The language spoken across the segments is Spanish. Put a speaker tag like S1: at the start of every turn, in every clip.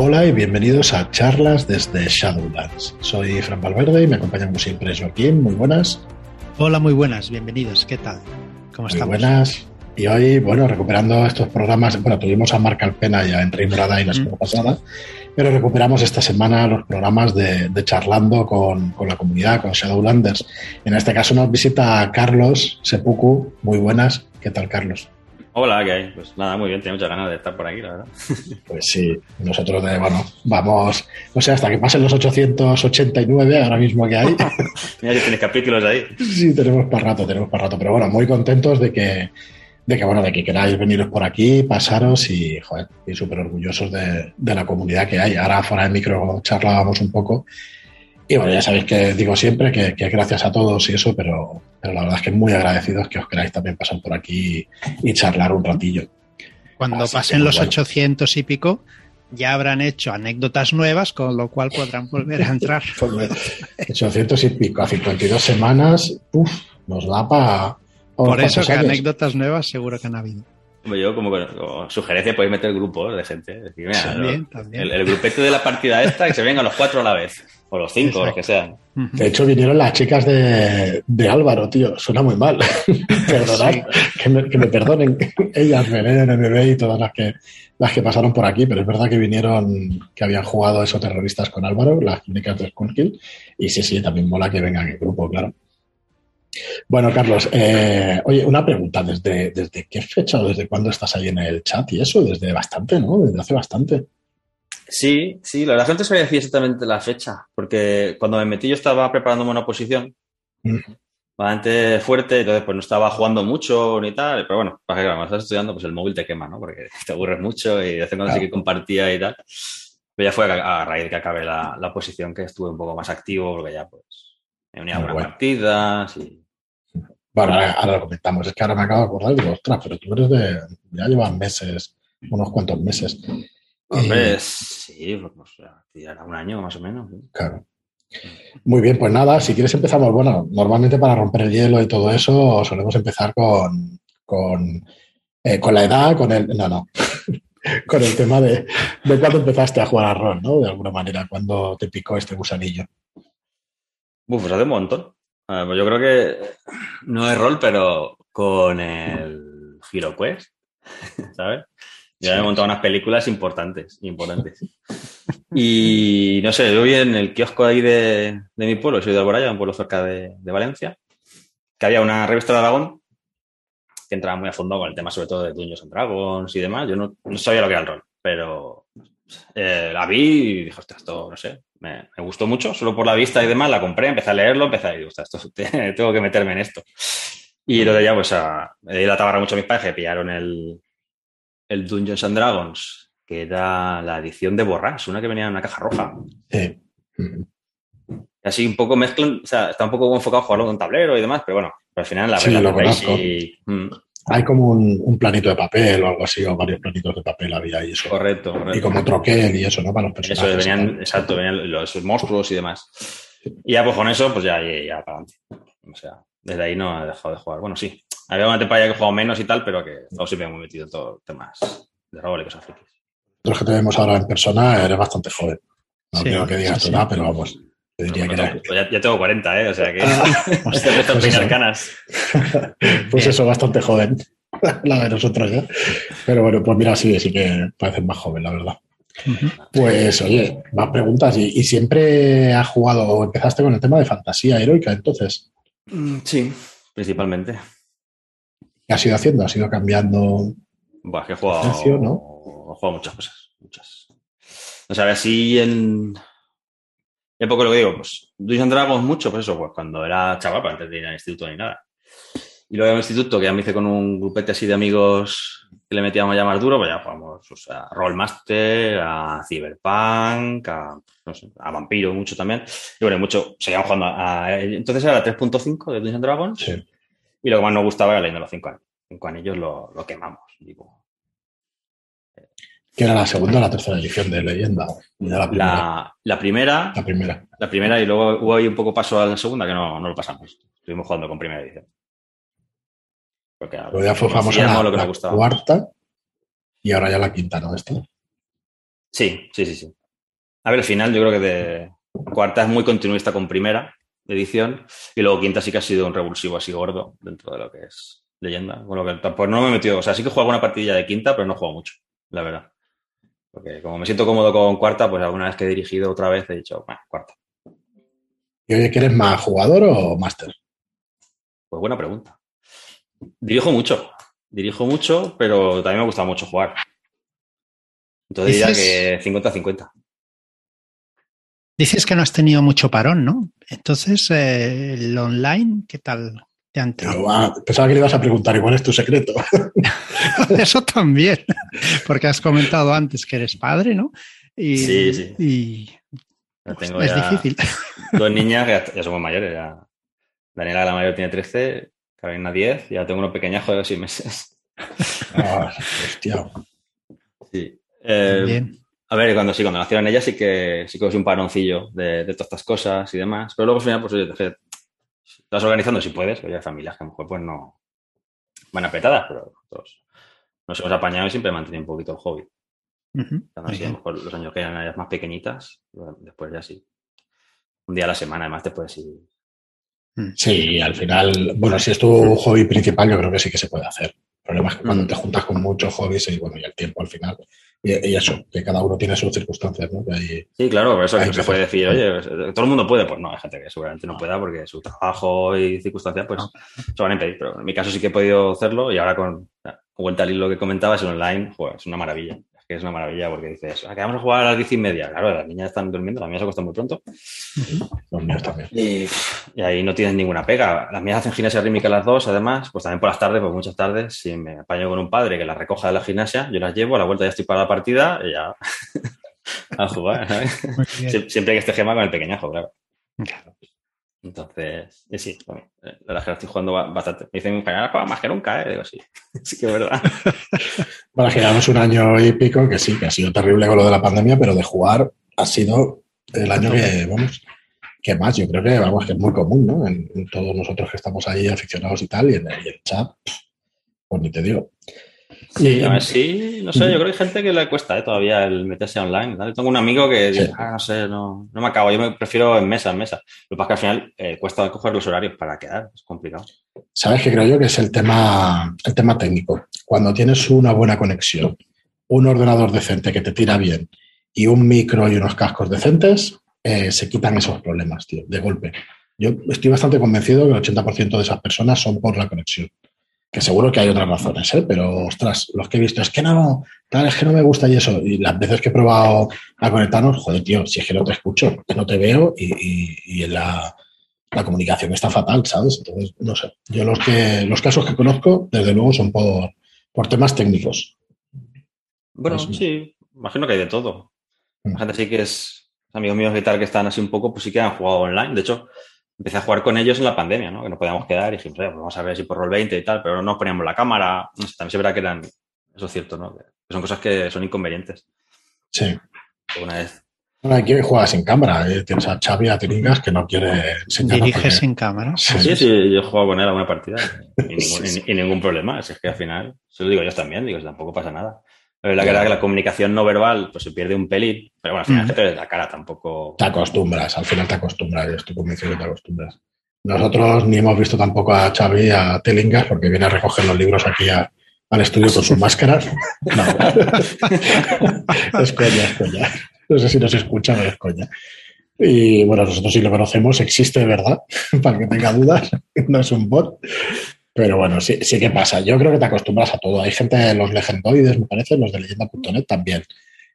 S1: Hola y bienvenidos a charlas desde Shadowlands. Soy Fran Valverde y me acompaña como siempre Joaquín. Muy buenas.
S2: Hola, muy buenas, bienvenidos. ¿Qué tal? ¿Cómo
S1: estamos? Muy buenas. Y hoy, bueno, recuperando estos programas, bueno, tuvimos a Marc Alpena ya en Rimbrada y la semana pasada, pero recuperamos esta semana los programas de, charlando con, con, la comunidad, con Shadowlanders. En este caso nos visita Carlos Sepuku. Muy buenas. ¿Qué tal, Carlos?
S3: Hola, ¿qué hay? Pues nada, muy bien, tenía muchas ganas de estar por aquí, la verdad.
S1: Pues sí, nosotros de, bueno, vamos, no sé, hasta que pasen los 889 ahora mismo que hay.
S3: Mira si tienes capítulos ahí.
S1: Sí, tenemos para rato, tenemos para rato, pero bueno, muy contentos de que, de que bueno, de que queráis veniros por aquí, pasaros y, joder, y súper orgullosos de, de la comunidad que hay. Ahora fuera de micro charlábamos un poco y bueno, ya sabéis que digo siempre que, gracias a todos y eso, pero, pero, la verdad es que muy agradecidos que os queráis también pasar por aquí y charlar un ratillo.
S2: Cuando pasen los 800 y pico, ya habrán hecho anécdotas nuevas, con lo cual podrán volver a entrar.
S1: 800 y pico, a 52 semanas, uff, nos da para...
S2: Por eso que anécdotas nuevas seguro que han habido.
S3: Yo como, sugerencia podéis meter grupos de gente. El, el, grupete de la partida esta que se vengan los cuatro a la vez. O los cinco, los que sean.
S1: De hecho, vinieron las chicas de, de Álvaro, tío. Suena muy mal. Perdonad, que, me, que, me, perdonen ellas, Belén, NMB y todas las que, las que pasaron por aquí, pero es verdad que vinieron, que habían jugado esos terroristas con Álvaro, las clínicas de Skullkill. Y sí, sí, también mola que vengan en grupo, claro. Bueno, Carlos, eh, oye, una pregunta. ¿Desde, ¿Desde qué fecha o desde cuándo estás ahí en el chat y eso? Desde bastante, ¿no? Desde hace bastante.
S3: Sí, sí, la verdad que no sabía decir exactamente la fecha, porque cuando me metí yo estaba preparándome una posición bastante fuerte, entonces pues no estaba jugando mucho ni tal, pero bueno, para que cuando estás estudiando pues el móvil te quema, ¿no? Porque te aburres mucho y de vez en cuando sí que compartía y tal. Pero ya fue a, raíz de que acabé la, la, posición que estuve un poco más activo, porque ya pues me unía a algunas partidas y...
S1: Bueno, ahora, lo comentamos, es que ahora me acabo de acordar y digo, ostras, pero tú eres de... ya llevas meses, unos cuantos meses.
S3: Hombre, sí, pues, ya un año más o menos.
S1: Claro. Muy bien, pues nada, si quieres empezamos, bueno, normalmente para romper el hielo y todo eso solemos empezar con, con, eh, con la edad, con el... No, no. con el tema de, de cuándo empezaste a jugar a rol, ¿no? De alguna manera, cuando te picó este gusanillo.
S3: Uf, pues hace un montón. Pues yo creo que no es rol, pero con el Hero ¿sabes? Ya he montado unas películas importantes, importantes. Y no sé, yo vi en el kiosco ahí de, mi pueblo, soy de Alboraya, un pueblo cerca de, Valencia, que había una revista de Aragón que entraba muy a fondo con el tema sobre todo de Dungeons and Dragons y demás. Yo no, sabía lo que era el rol, pero eh, la vi y dije, hostia, esto, no sé, me, gustó mucho, solo por la vista y demás, la compré, empecé a leerlo, empecé a decir, esto, tengo que meterme en esto. Y de ya, pues, a, me la tabarra mucho a mis padres que pillaron el, el Dungeons and Dragons, que era la edición de Borras, una que venía en una caja roja. Sí. Así un poco mezclan, o sea, está un poco enfocado a jugarlo con tablero y demás, pero bueno, al final la
S1: sí, lo conozco. Mm. Hay como un, planito de papel o algo así, o varios planitos de papel había y eso.
S3: Correcto, correcto.
S1: Y como troquel y eso, ¿no? Para los personajes.
S3: Eso, venían, exacto, venían los monstruos y demás. Y ya pues con eso, pues ya, ya, para adelante. O sea, desde ahí no he dejado de jugar. Bueno, sí, había una temporada que he jugado menos y tal, pero que no siempre hemos metido en todo temas de rol y cosas frikis.
S1: Los que te vemos ahora en persona, eres bastante joven. No quiero que digas tu edad, pero vamos. Te diría que
S3: pues ya, tengo 40, ¿eh? O sea que. Ah, pues, pues canas.
S1: pues eso, bastante joven. la de nosotros ya. Pero bueno, pues mira, sí, sí que pareces más joven, la verdad. Pues oye, más preguntas. ¿Y, siempre has jugado o empezaste con el tema de fantasía heroica entonces?
S3: Mm, sí, principalmente.
S1: ¿Qué has ido haciendo? ¿Has ido cambiando?
S3: Buah, que he jugado, ¿no? he jugado muchas cosas. Muchas. O sea, así en. Un poco lo que digo, pues Dungeons Dragons mucho, pues eso, pues cuando era chaval, pues antes de ir al instituto ni nada. Y luego en el instituto, que ya me hice con un grupete así de amigos que le metíamos ya más duro, pues ya jugamos o sea, a Rollmaster, a Cyberpunk, a, no sé, a Vampiro mucho también. Y bueno, mucho, seguíamos jugando a, entonces era 3.5 de Dungeons Dragons. Sí. Y lo que más nos gustaba era leyendo los 5 años. 5 anillos lo, lo quemamos, digo.
S1: ¿Qué era la segunda o la tercera edición de Leyenda?
S3: La primera. La, primera.
S1: La primera.
S3: La primera y luego hubo ahí un poco paso a la segunda que no, no lo pasamos. Estuvimos jugando con primera edición.
S1: Porque ya fue famosa la, cuarta y ahora ya la quinta, ¿no? Esta.
S3: Sí, sí, sí, sí. A ver, el final yo creo que de cuarta es muy continuista con primera edición y luego quinta sí que ha sido un revulsivo así gordo dentro de lo que es leyenda. Bueno, que tampoco no me he metido, o sea, sí que juego una partida de quinta, pero no juego mucho, la verdad. Porque como me siento cómodo con cuarta, pues alguna vez que he dirigido otra vez he dicho, bueno, cuarta.
S1: ¿Y oye, que eres más jugador o máster?
S3: Pues buena pregunta. Dirijo mucho, dirijo mucho, pero también me gusta mucho jugar. Entonces diría que 50-50.
S2: Dices que no has tenido mucho parón, ¿no? Entonces, eh, el online, ¿qué tal te han
S1: ah, pensaba que le ibas a preguntar, igual es tu secreto.
S2: Eso también, porque has comentado antes que eres padre, ¿no?
S3: Y, sí, sí.
S2: Y es difícil.
S3: Dos niñas ya, ya, somos mayores. Ya. Daniela, la mayor, tiene 13, Carolina 10, y ya tengo uno pequeñajo de 6 meses.
S1: Ah, hostia.
S3: Sí. Eh, Bien. A ver, cuando sí, cuando nacieron ellas sí que sí que es un paroncillo de, de, todas estas cosas y demás. Pero luego al final, pues oye, te estás organizando si puedes. Oye, hay familias que a lo mejor pues no van apretadas, pero nosotros nos hemos apañado y siempre he mantenido un poquito el hobby. Uh -huh. así, a lo mejor los años que eran ellas más pequeñitas, después ya sí. Un día a la semana, además, te puedes ir.
S1: Sí, al final, bueno, si es tu hobby principal, yo creo que sí que se puede hacer. El problema es que cuando te juntas con muchos hobbies y bueno, y el tiempo al final y, y, eso, que cada uno tiene sus circunstancias, ¿no? Hay,
S3: sí, claro, por eso se puede decir, oye, todo el mundo puede, pues no, hay gente que seguramente no pueda porque su trabajo y circunstancias pues no. se van a impedir, pero en mi caso sí que he podido hacerlo y ahora con, con vuelta al hilo que comentabas en online, pues, es una maravilla. Que es una maravilla porque dices, ah, que vamos a jugar a las diez y media. Claro, las niñas están durmiendo, las mías se acuestan muy pronto.
S1: Los míos también.
S3: Y, y, ahí no tienes ninguna pega. Las mías hacen gimnasia rítmica las dos, además, pues también por las tardes, pues muchas tardes, si me apaño con un padre que las recoja de la gimnasia, yo las llevo, a la vuelta ya estoy para la partida y ya a jugar, ¿sabes? Siempre que esté gema con el pequeñajo, claro.
S2: Claro.
S3: Entonces, eh, sí, bueno, la verdad es que estoy jugando bastante. Me dicen, juega más que nunca, ¿eh? Digo, sí, sí que es verdad.
S1: bueno, llevamos un año y pico que sí, que ha sido terrible con lo de la pandemia, pero de jugar ha sido el año que, vamos, que más, yo creo que, vamos, que es muy común, ¿no? En, en todos nosotros que estamos ahí aficionados y tal, y en y el chat, pues ni te digo.
S3: Sí, a ver, sí, no sé, yo creo que hay gente que le cuesta ¿eh? todavía el meterse online. ¿vale? Tengo un amigo que sí. dice, ah, no sé, no, no me acabo, yo me prefiero en mesa, en mesa. Lo que pasa es que al final eh, cuesta coger los horarios para quedar, es complicado.
S1: ¿Sabes qué creo yo? Que es el tema, el tema técnico. Cuando tienes una buena conexión, un ordenador decente que te tira bien y un micro y unos cascos decentes, eh, se quitan esos problemas, tío, de golpe. Yo estoy bastante convencido que el 80% de esas personas son por la conexión que seguro que hay otras razones, ¿eh? pero ostras, los que he visto es que no, tal, es que no me gusta y eso. Y las veces que he probado a conectarnos, joder, tío, si es que no te escucho, que no te veo y, y, y la, la, comunicación está fatal, ¿sabes? Entonces, no sé. Yo los que los casos que conozco, desde luego, son por, por temas técnicos.
S3: Bueno, pues, sí, imagino que hay de todo. La gente sí que es amigos míos y tal que están así un poco, pues sí que han jugado online. De hecho, empecé a jugar con ellos en la pandemia, ¿no? Que no podíamos quedar y dijimos, pues vamos a ver si por Roll 20 y tal, pero no nos poníamos la cámara. No sé, también se verá que eran, eso es cierto, ¿no? Que son cosas que son inconvenientes.
S1: Sí.
S3: Una vez.
S1: Bueno, aquí juega sin cámara. ¿eh? Tienes a Xavi, a Tiringas, que no quiere
S2: enseñar. ¿Dirige sin cámara?
S3: Sí, sí, sí, yo he jugado con él a una partida y ningún, sí, y, y ningún problema. Es que al final, se lo digo yo también, digo, tampoco pasa nada. La verdad que la comunicación no verbal pues se pierde un pelín, pero bueno, al final mm. te la cara tampoco.
S1: Te acostumbras, al final te acostumbras, yo estoy convencido que te acostumbras. Nosotros ni hemos visto tampoco a Xavi, a Telingas, porque viene a recoger los libros aquí a, al estudio con sus máscaras. No. es coña, es coña. No sé si nos escucha, pero es coña. Y bueno, nosotros sí lo conocemos, existe de verdad, para que tenga dudas, no es un bot. Pero bueno, sí, sí que pasa. Yo creo que te acostumbras a todo. Hay gente de los legendoides, me parece, los de leyenda.net también.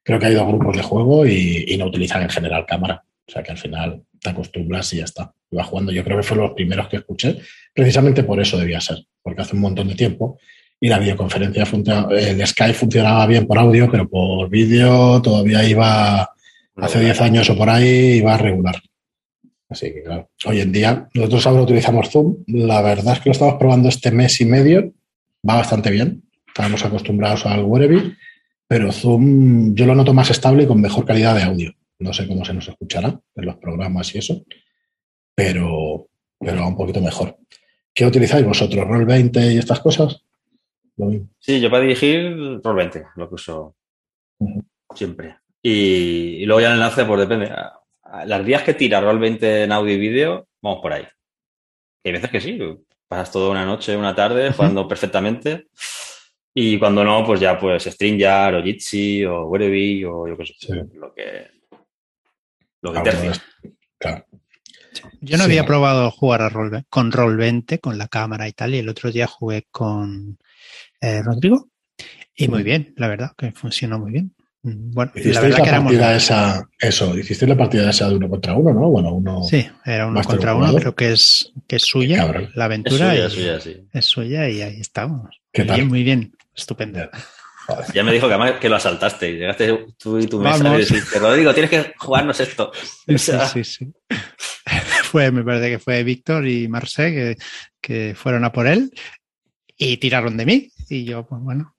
S1: Creo que hay dos grupos de juego y, y no utilizan en general cámara. O sea que al final te acostumbras y ya está. Iba jugando, yo creo que fueron los primeros que escuché, precisamente por eso debía ser, porque hace un montón de tiempo y la videoconferencia, el Skype funcionaba bien por audio, pero por vídeo todavía iba, hace 10 años o por ahí, iba regular. Así que claro, hoy en día nosotros ahora utilizamos Zoom, la verdad es que lo estamos probando este mes y medio, va bastante bien, estamos acostumbrados al Wereby, pero Zoom yo lo noto más estable y con mejor calidad de audio. No sé cómo se nos escuchará en los programas y eso, pero, pero va un poquito mejor. ¿Qué utilizáis vosotros? ¿Roll 20 y estas cosas?
S3: Sí, yo para dirigir Roll 20, lo que uso uh -huh. siempre. Y, luego ya el enlace, pues depende. Las días que tira 20 en audio y vídeo, vamos por ahí. hay veces que sí, pasas toda una noche, una tarde jugando perfectamente. Y cuando no, pues ya pues StreamYard o Jitsi o Wereby o yo qué sé, lo que lo que
S2: claro. Yo no había probado jugar a Roll, con Roll 20, con la cámara y tal, y el otro día jugué con eh, Rodrigo y muy bien, la verdad, que funcionó muy bien.
S1: Bueno, la verdad que partida esa, eso, hiciste la partida esa de uno contra uno, ¿no? Bueno, uno.
S2: Sí, era uno contra uno, creo que es, que es suya, la aventura. Es suya, es suya, Es suya y ahí estamos. ¿Qué Bien, muy bien, estupendo.
S3: Ya me dijo que además que lo asaltaste y llegaste tú y tu mesa y dijiste, Rodrigo, tienes que jugarnos esto.
S2: Sí, sí, sí. Fue, me parece que fue Víctor y Marce que, que fueron a por él y tiraron de mí. Y yo, pues bueno,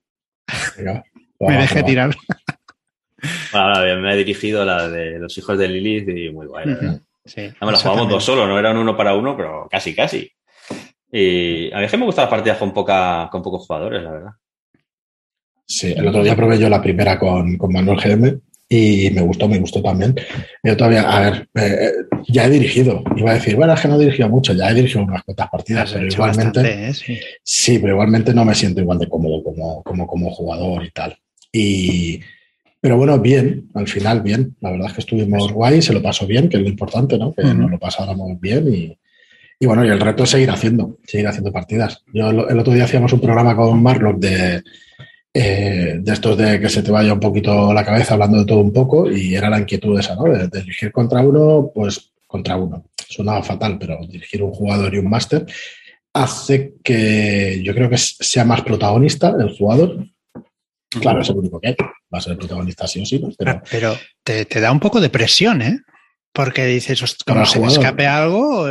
S2: me dejé tirar.
S3: Bueno, me he dirigido la de los hijos de Lilith y muy guay. sí, me la jugamos dos solo, no eran uno para uno, pero casi, casi. Y a mí es que me gustan las partidas con, poca, con pocos jugadores, la verdad.
S1: Sí, el otro día probé yo la primera con, con Manuel GM y me gustó, me gustó también. Yo todavía, a ver, eh, ya he dirigido. Iba a decir, bueno, es que no he dirigido mucho, ya he dirigido unas cuantas partidas, pero igualmente. ¿eh? sí. pero igualmente no me siento igual de cómodo como, como, como jugador y tal. Y, pero bueno, bien, al final bien. La verdad es que estuvimos guay, se lo pasó bien, que es lo importante, ¿no? Que nos lo pasáramos bien y, y, bueno, y el reto es seguir haciendo, seguir haciendo partidas. Yo el otro día hacíamos un programa con Marlock de eh, de estos de que se te vaya un poquito la cabeza hablando de todo un poco y era la inquietud esa, ¿no? De, dirigir contra uno, pues contra uno. Sonaba fatal, pero dirigir un jugador y un máster hace que yo creo que sea más protagonista el jugador. Claro, es el único que hay. Va a ser el protagonista sí o sí.
S2: Pero, pero te, te, da un poco de presión, ¿eh? Porque dices, como se me escape algo,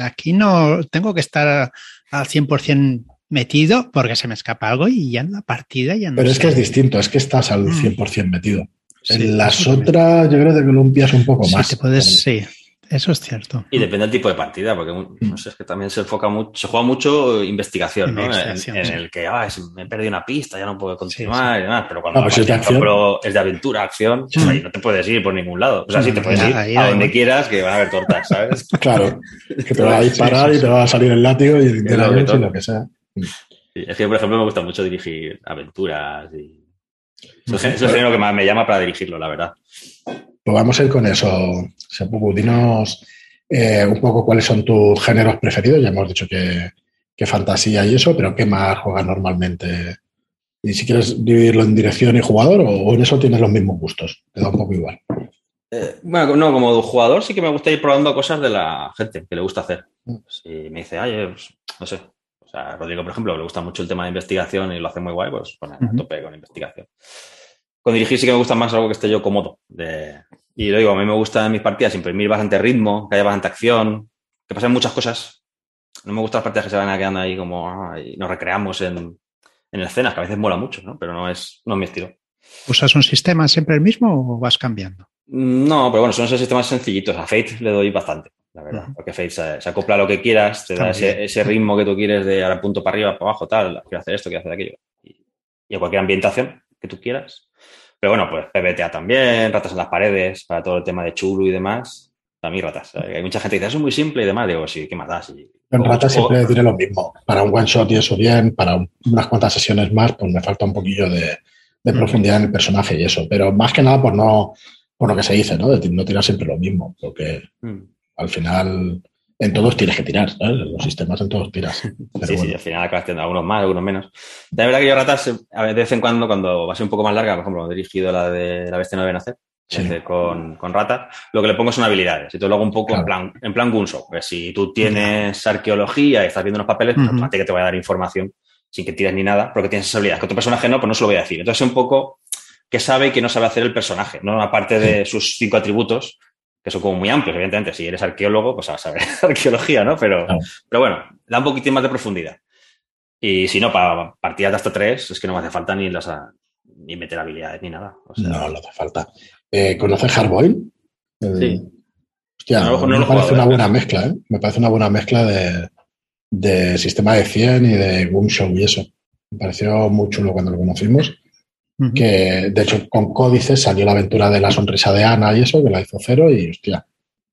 S2: aquí no tengo que estar al 100% metido porque se me escapa algo y ya en la partida ya no
S1: Pero es que es distinto, es que estás al 100% mm. metido. en las otras yo creo que columpias un poco más.
S2: Te puedes, sí, eso es cierto.
S3: Y depende del tipo de partida, porque no mm. sé, es que también se enfoca mucho, se juega mucho investigación, ¿no? En, el que ah, me he perdido una pista, ya no puedo continuar y demás, pero cuando
S1: pues es, de
S3: es de aventura, acción, pues ahí no te puedes ir por ningún lado. O sea, sí te puedes ir a donde quieras, que van a haber tortas, ¿sabes?
S1: claro, que te va a disparar y te va a salir el látigo y el y lo que sea
S3: es que, por ejemplo, me gusta mucho dirigir aventuras y... Eso, es lo que más me llama para dirigirlo, la verdad.
S1: Pues vamos a ir con eso. Sepuku, dinos eh, un poco cuáles son tus géneros preferidos. Ya hemos dicho que, fantasía y eso, pero ¿qué más juegas normalmente? Y si quieres dividirlo en dirección y jugador, o, en eso tienes los mismos gustos. Te da un poco igual.
S3: Eh, bueno, no, como jugador sí que me gusta ir probando cosas de la gente que le gusta hacer. Mm. Si me dice, ay, pues, no sé, sea, Rodrigo, por ejemplo, le gusta mucho el tema de investigación y lo hace muy guay, pues poner a tope con investigación. Con dirigir sí que me gusta más algo que esté yo cómodo. Y lo digo, a mí me gusta en mis partidas imprimir bastante ritmo, que haya bastante acción, que pasen muchas cosas. No me gustan las partidas que se van quedando ahí como y nos recreamos en, en escenas, que a veces mola mucho, ¿no? Pero no es, no es mi estilo.
S2: ¿Usas un sistema siempre el mismo o vas cambiando?
S3: No, pero bueno, son esos sistemas sencillitos. A Fate le doy bastante la verdad. Porque Fate se, acopla a lo que quieras, te da ese, ritmo que tú quieres de ahora punto para arriba, para abajo, tal, quiero hacer esto, quiero hacer aquello. Y, a cualquier ambientación que tú quieras. Pero bueno, pues PBTA también, ratas en las paredes, para todo el tema de chulo y demás. A mí ratas. Hay mucha gente que dice, eso es muy simple y demás. Digo, sí, ¿qué más das?
S1: en ratas siempre diré lo mismo. Para un one shot y eso bien, para unas cuantas sesiones más, pues me falta un poquillo de, profundidad en el personaje y eso. Pero más que nada por no, por lo que se dice, ¿no? De no tirar siempre lo mismo. Porque mm al final en todos tienes que tirar, ¿sabes? los sistemas en todos tiras.
S3: sí, sí, al final acabas teniendo algunos más, algunos menos. De verdad que yo ratas, a de vez en cuando, cuando va a ser un poco más larga, por ejemplo, he dirigido la de La Bestia no debe nacer, con, con ratas, lo que le pongo son habilidades. Y todo lo hago un poco en plan, en plan Gunso. Pues si tú tienes arqueología y estás viendo unos papeles, pues uh que te voy a dar información sin que tires ni nada, porque tienes esa habilidad. Que otro personaje no, pues no se lo voy a decir. Entonces, un poco que sabe y que no sabe hacer el personaje, ¿no? Aparte de sus cinco atributos, que son como muy amplios, evidentemente. Si eres arqueólogo, pues vas a saber arqueología, ¿no? Pero, pero bueno, da un poquitín más de profundidad. Y si no, para partidas de hasta tres, es que no me hace falta ni las ni meter habilidades ni nada.
S1: no, no hace falta. Eh, ¿Conoces Hardboil? sí. Hostia, me parece una buena mezcla, ¿eh? Me parece una buena mezcla de, de sistema de 100 y de Show y eso. Me pareció muy chulo cuando lo conocimos. Que de hecho con Códices salió la aventura de la sonrisa de Ana y eso, que la hizo cero y hostia,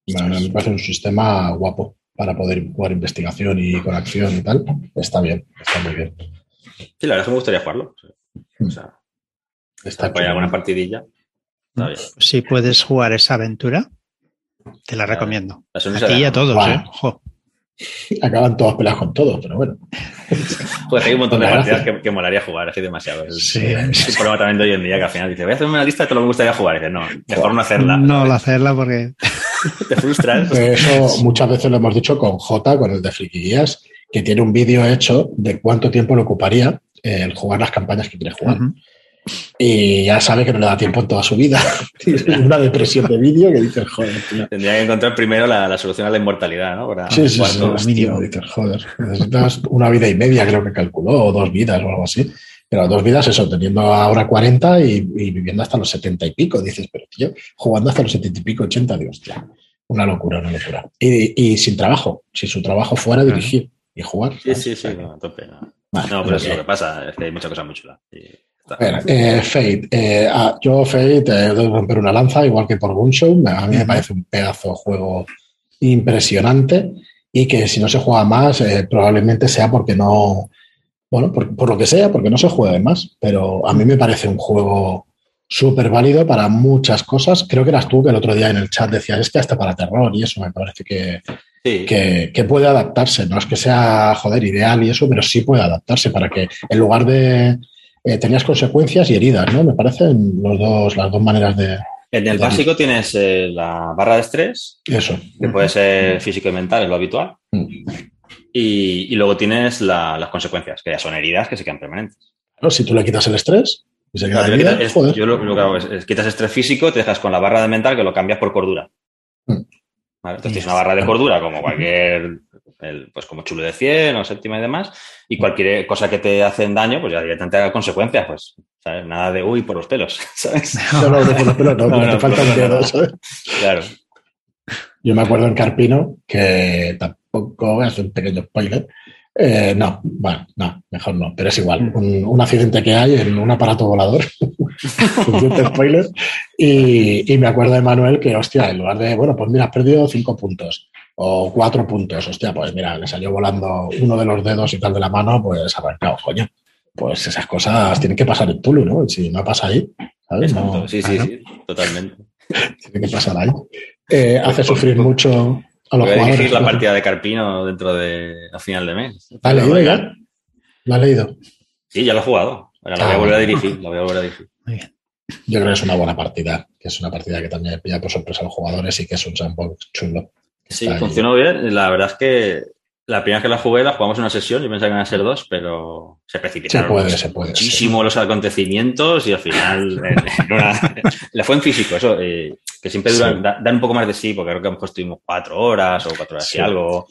S1: me parece un sistema guapo para poder jugar investigación y con acción y tal. Está bien, está muy bien.
S3: Sí, la verdad es que me gustaría jugarlo. O sea, está hay alguna partidilla.
S2: Si puedes jugar esa aventura, te la recomiendo. A ti y a todos, ¿eh?
S1: Acaban todas peleas con todos, pero bueno.
S3: Pues hay un montón de partidas que, molaría jugar, así demasiado. Sí, es un problema también de hoy en día que al final dice, voy a hacer una lista de todo lo que me gustaría jugar. Y dice, no, mejor no hacerla.
S2: No, no hacerla porque.
S3: Te frustras.
S1: Eso muchas veces lo hemos dicho con J, con el de Friquillas, que tiene un vídeo hecho de cuánto tiempo le ocuparía el jugar las campañas que quiere jugar. Y ya sabe que no le da tiempo en toda su vida. una depresión de vídeo que dices, joder,
S3: Tendría que encontrar primero la, solución a la inmortalidad, ¿no?
S1: Para sí, sí, sí, mínimo. Dices, joder, necesitas una vida y media, creo que calculó, o dos vidas o algo así. Pero dos vidas, eso, teniendo ahora 40 y, viviendo hasta los 70 y pico. Dices, pero tío, jugando hasta los 70 y pico, 80, dios, hostia, una locura, una locura. Y, sin trabajo, si su trabajo fuera dirigir y jugar.
S3: Sí, sí, sí, no, a tope. No, pero es lo que pasa, es que hay muchas cosas muy chulas.
S1: Eh, Fate. Eh, ah, yo Fate eh, debo romper una lanza, igual que por Gunshow. A mí me parece un pedazo de juego impresionante y que si no se juega más, eh, probablemente sea porque no, bueno, por, lo que sea, porque no se juegue más. Pero a mí me parece un juego súper válido para muchas cosas. Creo que eras tú que el otro día en el chat decías, es que hasta para terror y eso me parece que, que, puede adaptarse. No es que sea, joder, ideal y eso, pero sí puede adaptarse para que en lugar de... Eh, tenías consecuencias y heridas, ¿no? Me parecen los dos, las dos maneras de...
S3: En el básico tienes eh, la barra de estrés.
S1: Eso.
S3: Que puede ser físico y mental, es lo habitual. Mm. Y, luego tienes las consecuencias, que ya son heridas que se quedan permanentes.
S1: si tú le quitas el estrés, y se queda
S3: yo lo, que hago es, quitas estrés físico, te dejas con la barra de mental que lo cambias por cordura. Mm. Entonces tienes una barra de cordura como cualquier, pues como chulo de 100 o séptima y demás, y cualquier cosa que te hacen daño, pues ya directamente haga consecuencias, pues, ¿sabes? Nada de uy por los pelos, ¿sabes?
S1: No, no, por los pelos no, te faltan dedos, ¿sabes?
S3: Claro.
S1: Yo me acuerdo en Carpino, que tampoco hacer un pequeño spoiler, eh, no, bueno, no, mejor no, pero es igual. Mm. Un, accidente que hay en un aparato volador, spoiler, y, y, me acuerdo de Manuel que, hostia, en lugar de, bueno, pues mira, has perdido cinco puntos o cuatro puntos, hostia, pues mira, le salió volando uno de los dedos y tal de la mano, pues arrancado, coño. Pues esas cosas tienen que pasar en Tulu, ¿no? Si no pasa ahí, ¿sabes?
S3: sí, sí, sí, totalmente.
S1: Tiene que pasar ahí. Eh, hace sufrir mucho
S3: Voy a dirigir la partida de Carpino dentro de a final de mes.
S1: ¿La has leído? ¿La has leído?
S3: Sí, ya lo he jugado. Ahora la voy a volver a dirigir. La voy a volver a dirigir.
S1: Muy bien. Yo creo que es una buena partida, que es una partida que también pilla por sorpresa a los jugadores y que es un sandbox chulo.
S3: Sí, funcionó bien. La verdad es que la primera vez que la jugué, la jugamos en una sesión, y pensaba que iban a ser dos, pero se precipitaron
S1: se puede, se puede,
S3: muchísimo los acontecimientos y al final la fue en físico, eso, eh, que siempre duran, dan un poco más de sí, porque creo que a lo mejor estuvimos cuatro horas o cuatro horas y algo.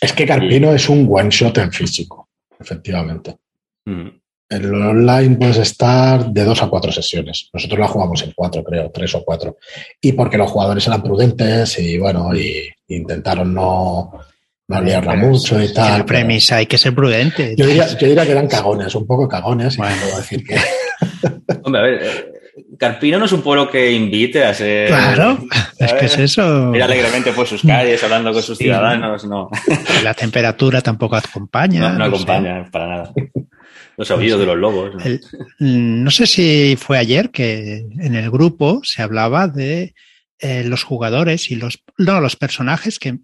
S1: Es que Carpino es un one shot en físico, efectivamente. Mm. En el online puedes estar de dos a cuatro sesiones. Nosotros la jugamos en cuatro, creo, tres o cuatro. Y porque los jugadores eran prudentes y bueno, y intentaron no, no liarla mucho y tal.
S2: La premisa, hay que ser prudente.
S1: Yo diría, que eran cagones, un poco cagones, bueno. puedo decir que.
S3: Hombre, a ver, eh, Carpino no es un pueblo que invite a ser.
S2: Claro, es que es eso.
S3: Ir alegremente por sus calles, hablando con sus ciudadanos, no.
S2: La temperatura tampoco acompaña.
S3: No, no, acompaña, para nada. Los oídos de los lobos.
S2: ¿no? sé si fue ayer que en el grupo se hablaba de eh, los jugadores y los, no, los personajes que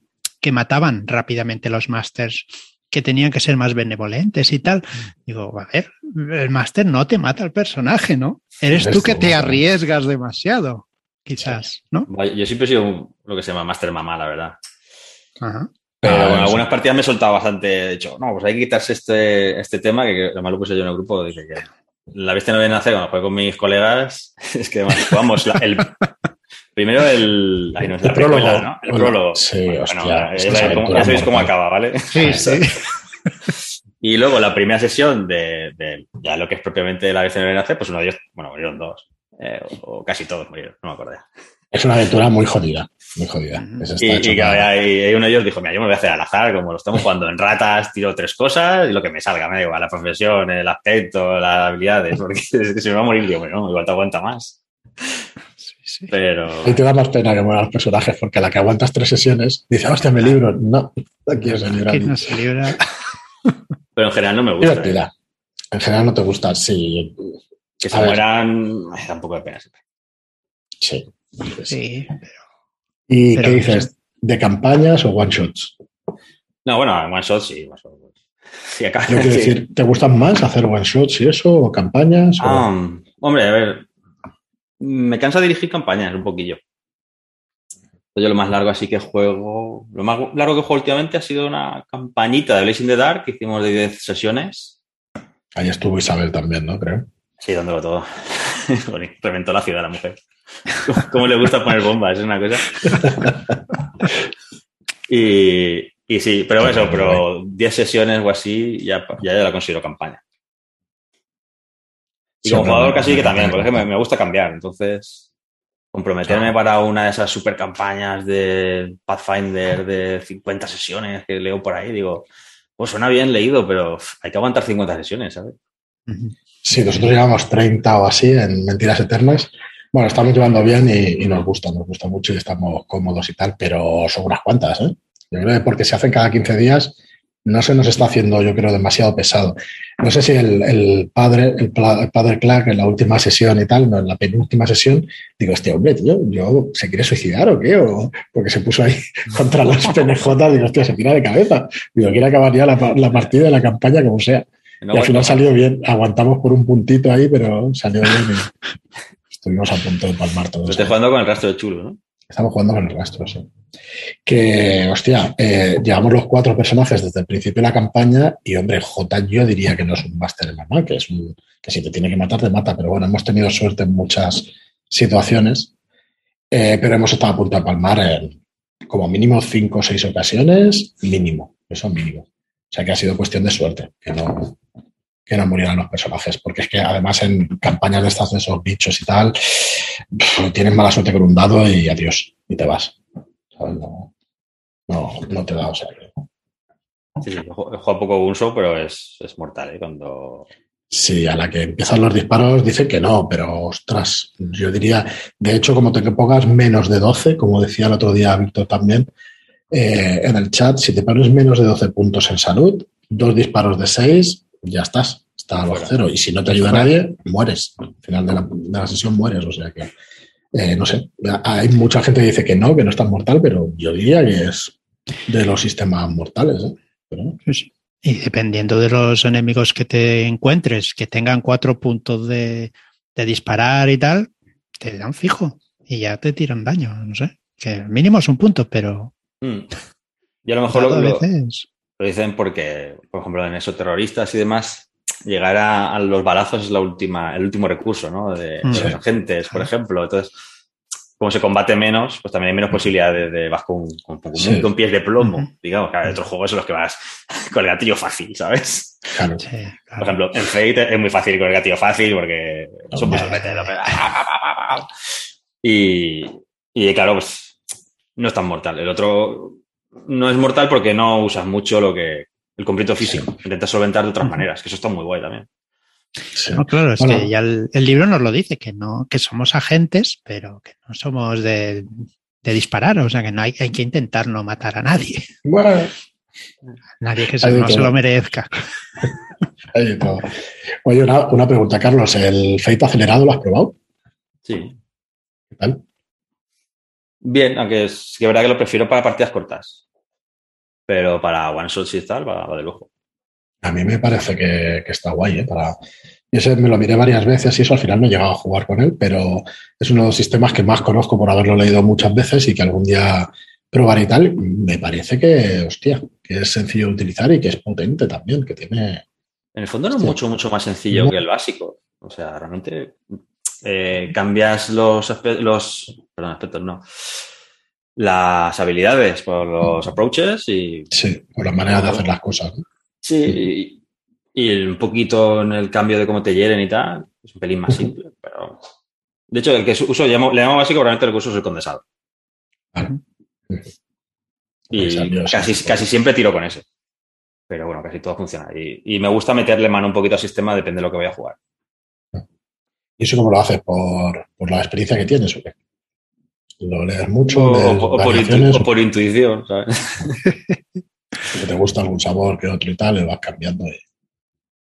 S2: que mataban rápidamente los masters, que tenían que ser más benevolentes y tal. Digo, a ver, el máster no te mata al personaje, ¿no? Eres tú que te arriesgas demasiado, quizás, ¿no?
S3: Yo siempre he sido lo que se llama máster mamá, la verdad. Pero en ah, algunas partidas me he soltado bastante. De hecho, no, pues hay que quitarse este, este tema, que, además lo puse yo en el grupo, que la bestia no viene a hacer cuando juego con mis colegas, es que además jugamos el, Primero el,
S1: ay, no, el prólogo, ¿no?
S3: El prólogo.
S1: Sí, hostia,
S3: ya sabéis cómo acaba, ¿vale?
S2: Sí, sí.
S3: y luego la primera sesión de, de, ya lo que es propiamente la vez en el hacer, pues uno de ellos, bueno, murieron dos. Eh, o, casi todos murieron, no me acuerdo.
S1: Es una aventura muy jodida, muy jodida.
S3: y, y, uno de ellos dijo, mira, yo me voy a hacer al azar, como lo estamos jugando en ratas, tiro tres cosas y lo que me salga, me da igual, la profesión, el aspecto, las habilidades, porque se me va a morir, digo, bueno, igual te aguanta más. Pero...
S1: Y te da más pena que mueran los personajes, porque a la que aguantas tres sesiones, dice, hostia, me libro. No, aquí se libra.
S2: Aquí no se libra.
S3: Pero en general no me gusta.
S1: ¿eh? En general no te gusta, sí.
S3: Que se mueran, da un poco de pena siempre.
S1: Sí.
S2: Sí, pero...
S1: ¿Y qué dices? ¿De campañas o one shots?
S3: No, bueno, one shots sí. One shots. Sí,
S1: acá, quiero decir, ¿te gustan más hacer one shots y eso? ¿O campañas?
S3: Ah, hombre, a ver. Me cansa dirigir campañas un poquillo. Yo lo más largo así que juego. Lo más largo que juego últimamente ha sido una campañita de Blazing the Dark que hicimos de 10 sesiones.
S1: Ahí estuvo Isabel también, ¿no? Creo.
S3: Sí, dándolo todo. Reventó la ciudad la mujer. ¿Cómo le gusta poner bombas? Es una cosa. Y, y sí, pero eso, pero 10 sesiones o así ya, ya la considero campaña. Y como jugador casi que también, porque me, me gusta cambiar. Entonces, comprometerme para una de esas super campañas de Pathfinder de 50 sesiones que leo por ahí, digo, pues suena bien leído, pero hay que aguantar 50 sesiones, ¿sabes?
S1: Sí, nosotros llevamos 30 o así en Mentiras Eternas bueno, estamos llevando bien y, nos gusta, nos gusta mucho y estamos cómodos y tal, pero son unas cuantas, ¿eh? Yo creo que porque se hacen cada 15 días no se nos está haciendo, yo creo, demasiado pesado. No sé si el, padre, el, padre Clark en la última sesión y tal, no, en la penúltima sesión, digo, este hombre, tío, yo, ¿se quiere suicidar o qué? O, porque se puso ahí contra las PNJ, digo, hostia, se tira de cabeza. Digo, quiere acabar ya la, la partida de la campaña como sea. y al final salió bien, aguantamos por un puntito ahí, pero salió bien. Estuvimos a punto de palmar todos.
S3: Estoy jugando con el rastro de chulo, ¿no?
S1: Estamos jugando con el rastro, sí. Que, hostia, eh, llevamos los cuatro personajes desde el principio de la campaña y, hombre, J yo diría que no es un máster en la que es un, que si te tiene que matar, te mata. Pero bueno, hemos tenido suerte en muchas situaciones, eh, pero hemos estado a punto de palmar en como mínimo cinco o seis ocasiones, mínimo, eso mínimo. O sea que ha sido cuestión de suerte, que no, que no murieran los personajes, porque es que además en campañas de estas de esos bichos y tal, tienes mala suerte con un dado y adiós, y te vas. No, no, te da, o sea
S3: Sí, sí, juega poco uso, pero es, mortal, ¿eh? Cuando...
S1: Sí, a la que empiezan los disparos dice que no, pero ostras, yo diría, de hecho, como te pongas menos de 12, como decía el otro día Víctor también, eh, en el chat, si te pones menos de 12 puntos en salud, dos disparos de 6, ya estás, está a cero. Y si no te ayuda nadie, mueres. Al final de la, sesión mueres. O sea que, eh, no sé, hay mucha gente que dice que no, que no es tan mortal, pero yo diría que es de los sistemas mortales. ¿eh?
S2: Y dependiendo de los enemigos que te encuentres, que tengan cuatro puntos de, disparar y tal, te dan fijo y ya te tiran daño, no sé. Que el mínimo es un punto, pero.
S3: Mm. Y a lo mejor lo, veces... Lo dicen porque, por ejemplo, en esos terroristas y demás, llegar a, los balazos es la última, el último recurso, ¿no? De, los agentes, por ejemplo. Entonces, como se combate menos, pues también hay menos posibilidades de, vas con, con, pies de plomo. Digamos que hay otros juegos en los que vas con el gatillo fácil, ¿sabes?
S1: Claro.
S3: Por ejemplo, en Fate es muy fácil con el gatillo fácil porque son muy y, y claro, pues no es tan mortal. El otro no es mortal porque no usas mucho lo que el conflicto físico. Intentas solventar de otras maneras, que eso está muy guay también.
S2: claro, es que ya el, libro nos lo dice, que no, que somos agentes, pero que no somos de, disparar, o sea que no hay, hay, que intentar no matar a nadie.
S1: Bueno.
S2: Nadie que no se lo merezca.
S1: Oye, una, una, pregunta, Carlos. ¿El Fate acelerado lo has probado?
S3: Sí.
S1: ¿Qué tal?
S3: Bien, aunque es que verdad que lo prefiero para partidas cortas. Pero para One Shot y tal, va, de lujo.
S1: A mí me parece que, está guay, ¿eh? Para... Y ese me lo miré varias veces y eso al final no he llegado a jugar con él, pero es uno de los sistemas que más conozco por haberlo leído muchas veces y que algún día probaré y tal. Me parece que, hostia, que es sencillo de utilizar y que es potente también, que tiene...
S3: En el fondo no es mucho, mucho más sencillo que el básico. O sea, realmente eh, cambias los, los perdón, aspectos, no las habilidades, por los approaches y...
S1: Sí, por la manera de hacer las cosas.
S3: Sí, y, un poquito en el cambio de cómo te hieren y tal, es un pelín más simple, pero De hecho, el que uso, le llamo básico, probablemente el que uso es el condensado. Y casi, casi siempre tiro con ese. Pero bueno, casi todo funciona. Y, me gusta meterle mano un poquito al sistema, depende de lo que voy a jugar.
S1: ¿Y eso cómo lo haces? ¿Por, la experiencia que tienes o qué? ¿Lo lees mucho?
S3: O, por, intuición, ¿sabes?
S1: que te gusta algún sabor que otro y tal, le vas cambiando.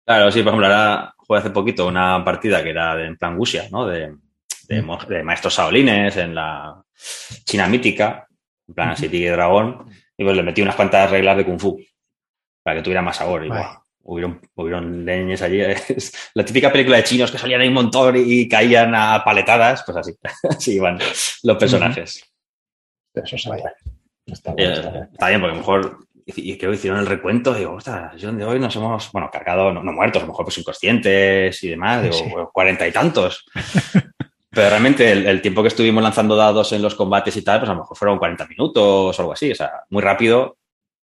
S3: Claro, sí, por ejemplo, ahora jugué hace poquito una partida que era de, en plan Gusia, ¿no? De, de, mm. maestros saolines en la China mítica, en plan así, tigre dragón, y pues le metí unas cuantas reglas de Kung Fu para que tuviera más sabor. Y, hubieron, hubieron leñes allí. la típica película de chinos que salían ahí un montón y, caían a paletadas, pues así, así iban los personajes.
S1: Eso está,
S3: bien. Está, bien, está bien, porque a lo mejor y que hicieron el recuento, digo, ostras, la de hoy nos hemos, bueno, cargado, no, muertos, a lo mejor pues inconscientes y demás, digo, cuarenta y tantos. Pero realmente el, tiempo que estuvimos lanzando dados en los combates y tal, pues a lo mejor fueron 40 minutos o algo así. O sea, muy rápido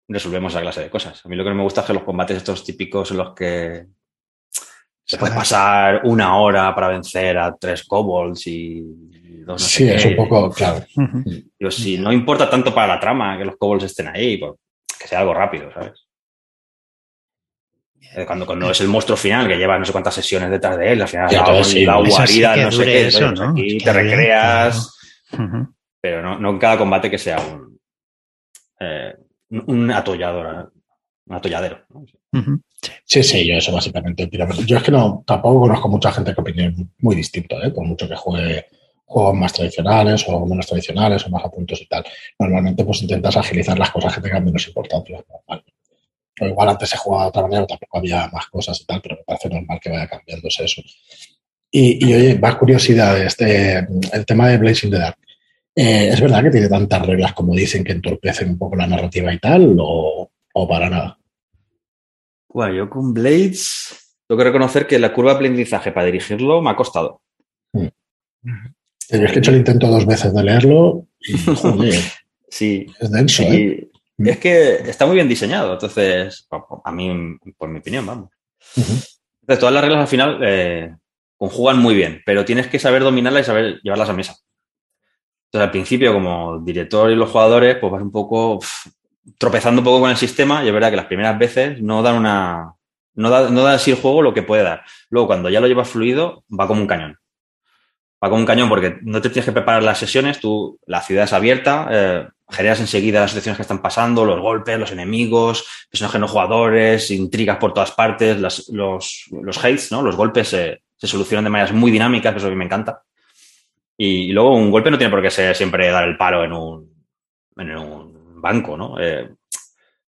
S3: resolvemos esa clase de cosas. A mí lo que no me gusta es que los combates estos típicos en los que se puede pasar una hora para vencer a tres kobolds y
S1: dos Sí, es un poco, claro.
S3: Digo, si no importa tanto para la trama que los kobolds estén ahí, pues que sea algo rápido, ¿sabes? Eh, cuando, cuando es el monstruo final, que lleva no sé cuántas sesiones detrás de él, al final la, guarida, no sé qué, eso, ¿no? aquí te recreas, pero no, no en cada combate que sea un, eh, un atollador, un atolladero.
S1: Sí, sí, yo eso básicamente. Yo es que no, tampoco conozco mucha gente que opine muy distinto, ¿eh? por mucho que juegue juegos más tradicionales o menos tradicionales o más a puntos y tal. Normalmente pues intentas agilizar las cosas que tengan menos importancia. O igual antes se jugaba de otra manera, tampoco había más cosas y tal, pero me parece normal que vaya cambiándose eso. Y, oye, más curiosidad, este, el tema de Blazing the Dark. Eh, ¿Es verdad que tiene tantas reglas como dicen que entorpecen un poco la narrativa y tal? ¿O, para nada?
S3: Bueno, yo con Blades tengo que reconocer que la curva de aprendizaje para dirigirlo me ha costado.
S1: Hmm. Yo es que he hecho el intento dos veces de leerlo y,
S3: sí.
S1: Es denso, ¿eh?
S3: Es que está muy bien diseñado, entonces, a mí, por mi opinión, vamos. Entonces, todas las reglas al final eh, conjugan muy bien, pero tienes que saber dominarlas y saber llevarlas a mesa. Entonces, al principio, como director y los jugadores, pues vas un poco tropezando un poco con el sistema y es verdad que las primeras veces no dan una... No da, no da así el juego lo que puede dar. Luego, cuando ya lo llevas fluido, va como un cañón va como un cañón porque no te tienes que preparar las sesiones, tú, la ciudad es abierta, eh, generas enseguida las situaciones que están pasando, los golpes, los enemigos, personajes no jugadores, intrigas por todas partes, los, los hates, ¿no? Los golpes se solucionan de maneras muy dinámicas, que eso a mí me encanta. Y, luego un golpe no tiene por qué ser siempre dar el palo en un, en un banco, ¿no? Eh,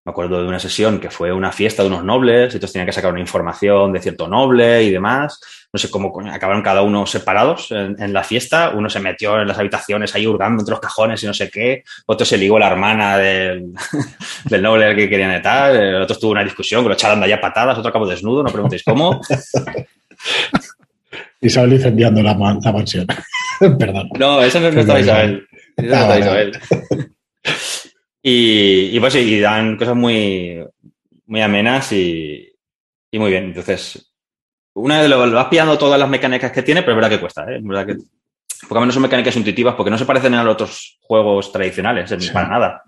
S3: me acuerdo de una sesión que fue una fiesta de unos nobles, y entonces tenían que sacar una información de cierto noble y demás. No sé cómo acabaron cada uno separados en, la fiesta. Uno se metió en las habitaciones ahí hurgando entre los cajones y no sé qué. Otro se ligó la hermana del, del noble al que querían etar. El otro tuvo una discusión que lo echaron de allá patadas. Otro acabó desnudo, no preguntéis cómo.
S1: Isabel incendiando la, mansión. Perdón.
S3: No, eso no, estaba Isabel. Eso no estaba Isabel. Y, pues y dan cosas muy, muy amenas y, muy bien. Entonces, una vez lo, vas pillando todas las mecánicas que tiene, pero es verdad que cuesta, ¿eh? Es verdad que, porque a menos son mecánicas intuitivas, porque no se parecen a los otros juegos tradicionales, para nada.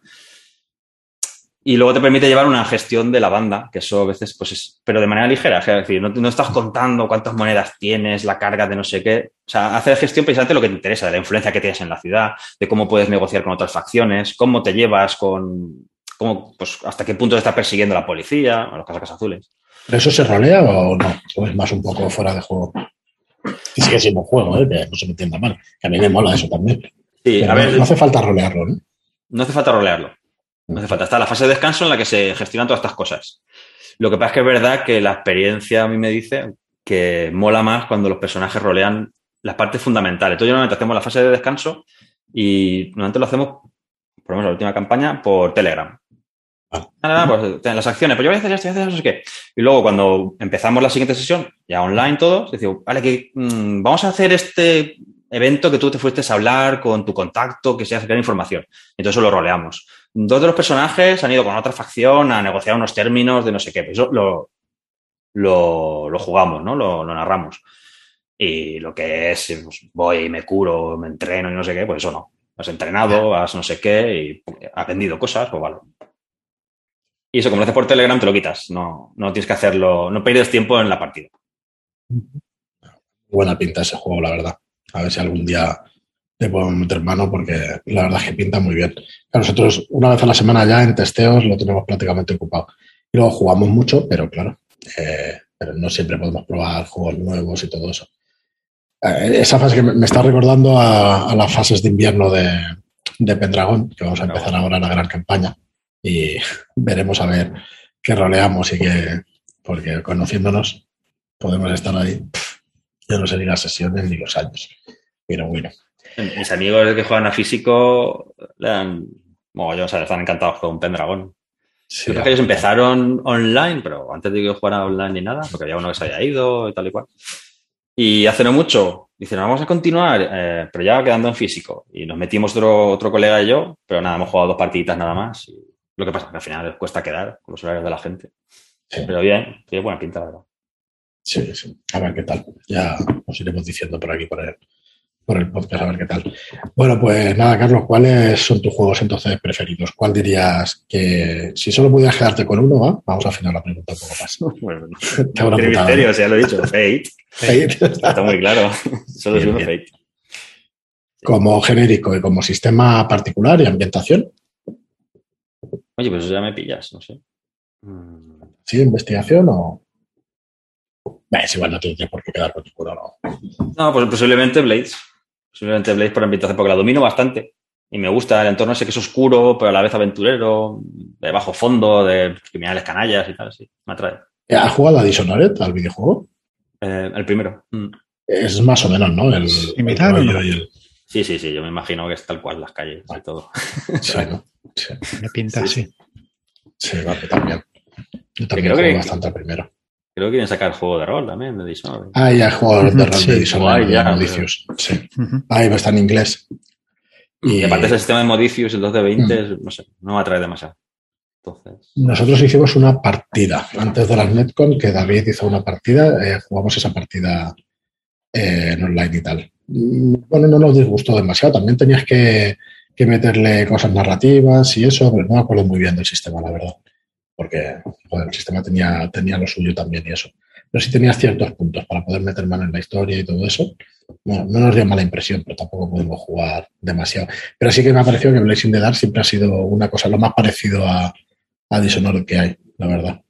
S3: Y luego te permite llevar una gestión de la banda, que eso a veces, pues es, pero de manera ligera. Es decir, no, estás contando cuántas monedas tienes, la carga de no sé qué. O sea, hacer gestión precisamente lo que te interesa, de la influencia que tienes en la ciudad, de cómo puedes negociar con otras facciones, cómo te llevas con, cómo, pues, hasta qué punto te está persiguiendo la policía, o los casacas azules.
S1: ¿Pero eso se rolea o no? ¿O es más un poco fuera de juego? Y sigue siendo un juego, ¿eh? no se me entienda mal. Que a mí me mola eso también.
S3: Sí, a ver,
S1: no hace falta rolearlo, ¿no?
S3: No hace falta rolearlo. No hace falta. Está la fase de descanso en la que se gestionan todas estas cosas. Lo que pasa es que es verdad que la experiencia a mí me dice que mola más cuando los personajes rolean las partes fundamentales. Entonces, normalmente hacemos la fase de descanso y normalmente lo hacemos, por lo menos la última campaña, por Telegram. Ah, pues las acciones, pues yo voy a hacer esto, no sé qué. Y luego, cuando empezamos la siguiente sesión, ya online todos, decimos, vale, que mm, vamos a hacer este evento que tú te fuiste a hablar con tu contacto, que sea sacar información. Entonces lo roleamos dos de los personajes han ido con otra facción a negociar unos términos de no sé qué. Eso lo, lo, jugamos, ¿no? Lo, narramos. Y lo que es, pues, voy y me curo, me entreno y no sé qué, pues eso no. Has entrenado, has no sé qué y has vendido cosas, pues vale. Y eso, como lo haces por Telegram, te lo quitas. No, no tienes que hacerlo, no pierdes tiempo en la partida.
S1: Buena pinta ese juego, la verdad. A ver si algún día le podemos meter mano porque la verdad es que pinta muy bien. nosotros una vez a la semana ya en testeos lo tenemos prácticamente ocupado. Y luego jugamos mucho, pero claro, eh, pero no siempre podemos probar juegos nuevos y todo eso. Eh, esa fase que me, está recordando a, las fases de invierno de, de Pendragon, que vamos a empezar ahora la gran campaña y veremos a ver qué roleamos y qué, porque conociéndonos podemos estar ahí, yo no sé ni las sesiones ni los años, pero bueno.
S3: Mis amigos que juegan a físico le bueno, yo, o sea, están encantados con Pendragon. Sí, Creo que ellos empezaron online, pero antes de que jugaran online ni nada, porque había uno que se había ido y tal y cual. Y hace no mucho, dicen, vamos a continuar, eh, pero ya quedando en físico. Y nos metimos otro, otro colega y yo, pero nada, hemos jugado dos partiditas nada más. Y lo que pasa es que al final les cuesta quedar con los horarios de la gente. Pero bien, tiene buena pinta, la verdad.
S1: Sí, sí. A ver qué tal. Ya os iremos diciendo por aquí, por el, por el podcast, a ver qué tal. Bueno, pues nada, Carlos, ¿cuáles son tus juegos entonces preferidos? ¿Cuál dirías que, si solo pudieras quedarte con uno, ¿va? vamos a afinar la pregunta un poco más.
S3: Bueno, tiene misterio, ya lo he dicho. Fate. Fate. Está muy claro. Solo es uno Fate.
S1: Como genérico y como sistema particular y ambientación.
S3: Oye, pues ya me pillas, no sé.
S1: ¿Sí? ¿Investigación o...? Es igual, no tienes por qué quedar con ninguno,
S3: ¿no? No, pues posiblemente Blades. Posiblemente Blades por ambientación, porque la domino bastante. Y me gusta el entorno ese que es oscuro, pero a la vez aventurero, de bajo fondo, de criminales canallas y tal, sí. Me atrae.
S1: ¿Has jugado a Dishonored, al videojuego?
S3: Eh, el primero. Mm.
S1: Es más o menos, ¿no? El,
S3: Sí, sí, sí. Yo me imagino que es tal cual las calles y todo.
S1: Sí, ¿no? Sí.
S2: Me pinta así.
S1: Sí, vale, también. Yo también creo que bastante primero.
S3: Creo que quieren sacar juego de rol también de Dishonored.
S1: Ah, ya, juego de rol de Dishonored. ya, Modicius. Sí. Ahí está en inglés.
S3: Y, aparte ese sistema de Modicius, el 2 de 20, no sé, no me atrae demasiado. Entonces...
S1: Nosotros hicimos una partida antes de las Netcon, que David hizo una partida, eh, jugamos esa partida eh, en online y tal. Mm, bueno, no nos disgustó demasiado. También tenías que que meterle cosas narrativas y eso, pero no me acuerdo muy bien del sistema, la verdad. Porque el sistema tenía, tenía lo suyo también y eso. Pero sí tenía ciertos puntos para poder meter mano en la historia y todo eso. Bueno, no nos dio mala impresión, pero tampoco podemos jugar demasiado. Pero sí que me ha parecido que Blazing the Dark siempre ha sido una cosa lo más parecido a, a Dishonored que hay, la verdad.